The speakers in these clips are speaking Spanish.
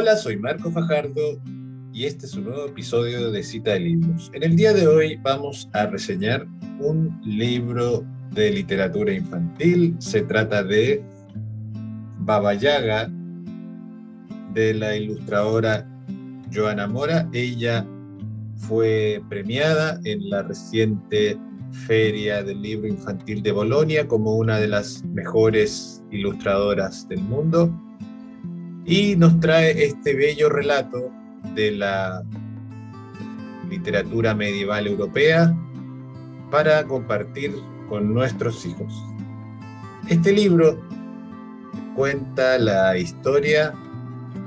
Hola, soy Marco Fajardo y este es un nuevo episodio de Cita de Libros. En el día de hoy vamos a reseñar un libro de literatura infantil. Se trata de Baba Yaga de la ilustradora Joana Mora. Ella fue premiada en la reciente Feria del Libro Infantil de Bolonia como una de las mejores ilustradoras del mundo y nos trae este bello relato de la literatura medieval europea para compartir con nuestros hijos. Este libro cuenta la historia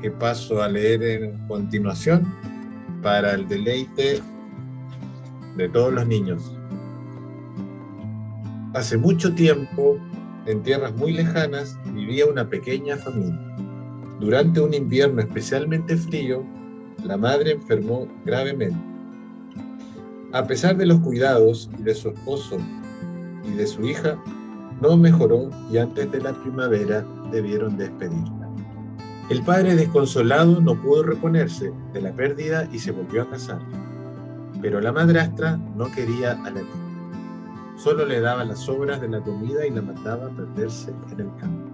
que paso a leer en continuación para el deleite de todos los niños. Hace mucho tiempo, en tierras muy lejanas, vivía una pequeña familia. Durante un invierno especialmente frío, la madre enfermó gravemente. A pesar de los cuidados de su esposo y de su hija, no mejoró y antes de la primavera debieron despedirla. El padre desconsolado no pudo reponerse de la pérdida y se volvió a casar. Pero la madrastra no quería a la niña Solo le daba las sobras de la comida y la mandaba a perderse en el campo.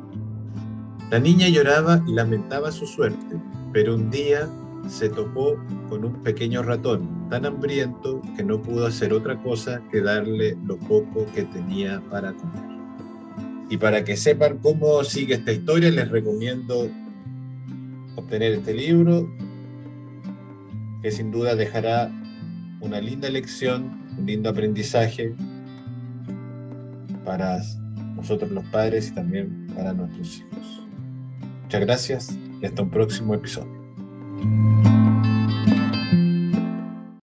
La niña lloraba y lamentaba su suerte, pero un día se topó con un pequeño ratón tan hambriento que no pudo hacer otra cosa que darle lo poco que tenía para comer. Y para que sepan cómo sigue esta historia, les recomiendo obtener este libro, que sin duda dejará una linda lección, un lindo aprendizaje para nosotros los padres y también para nuestros hijos. Muchas gracias y hasta un próximo episodio.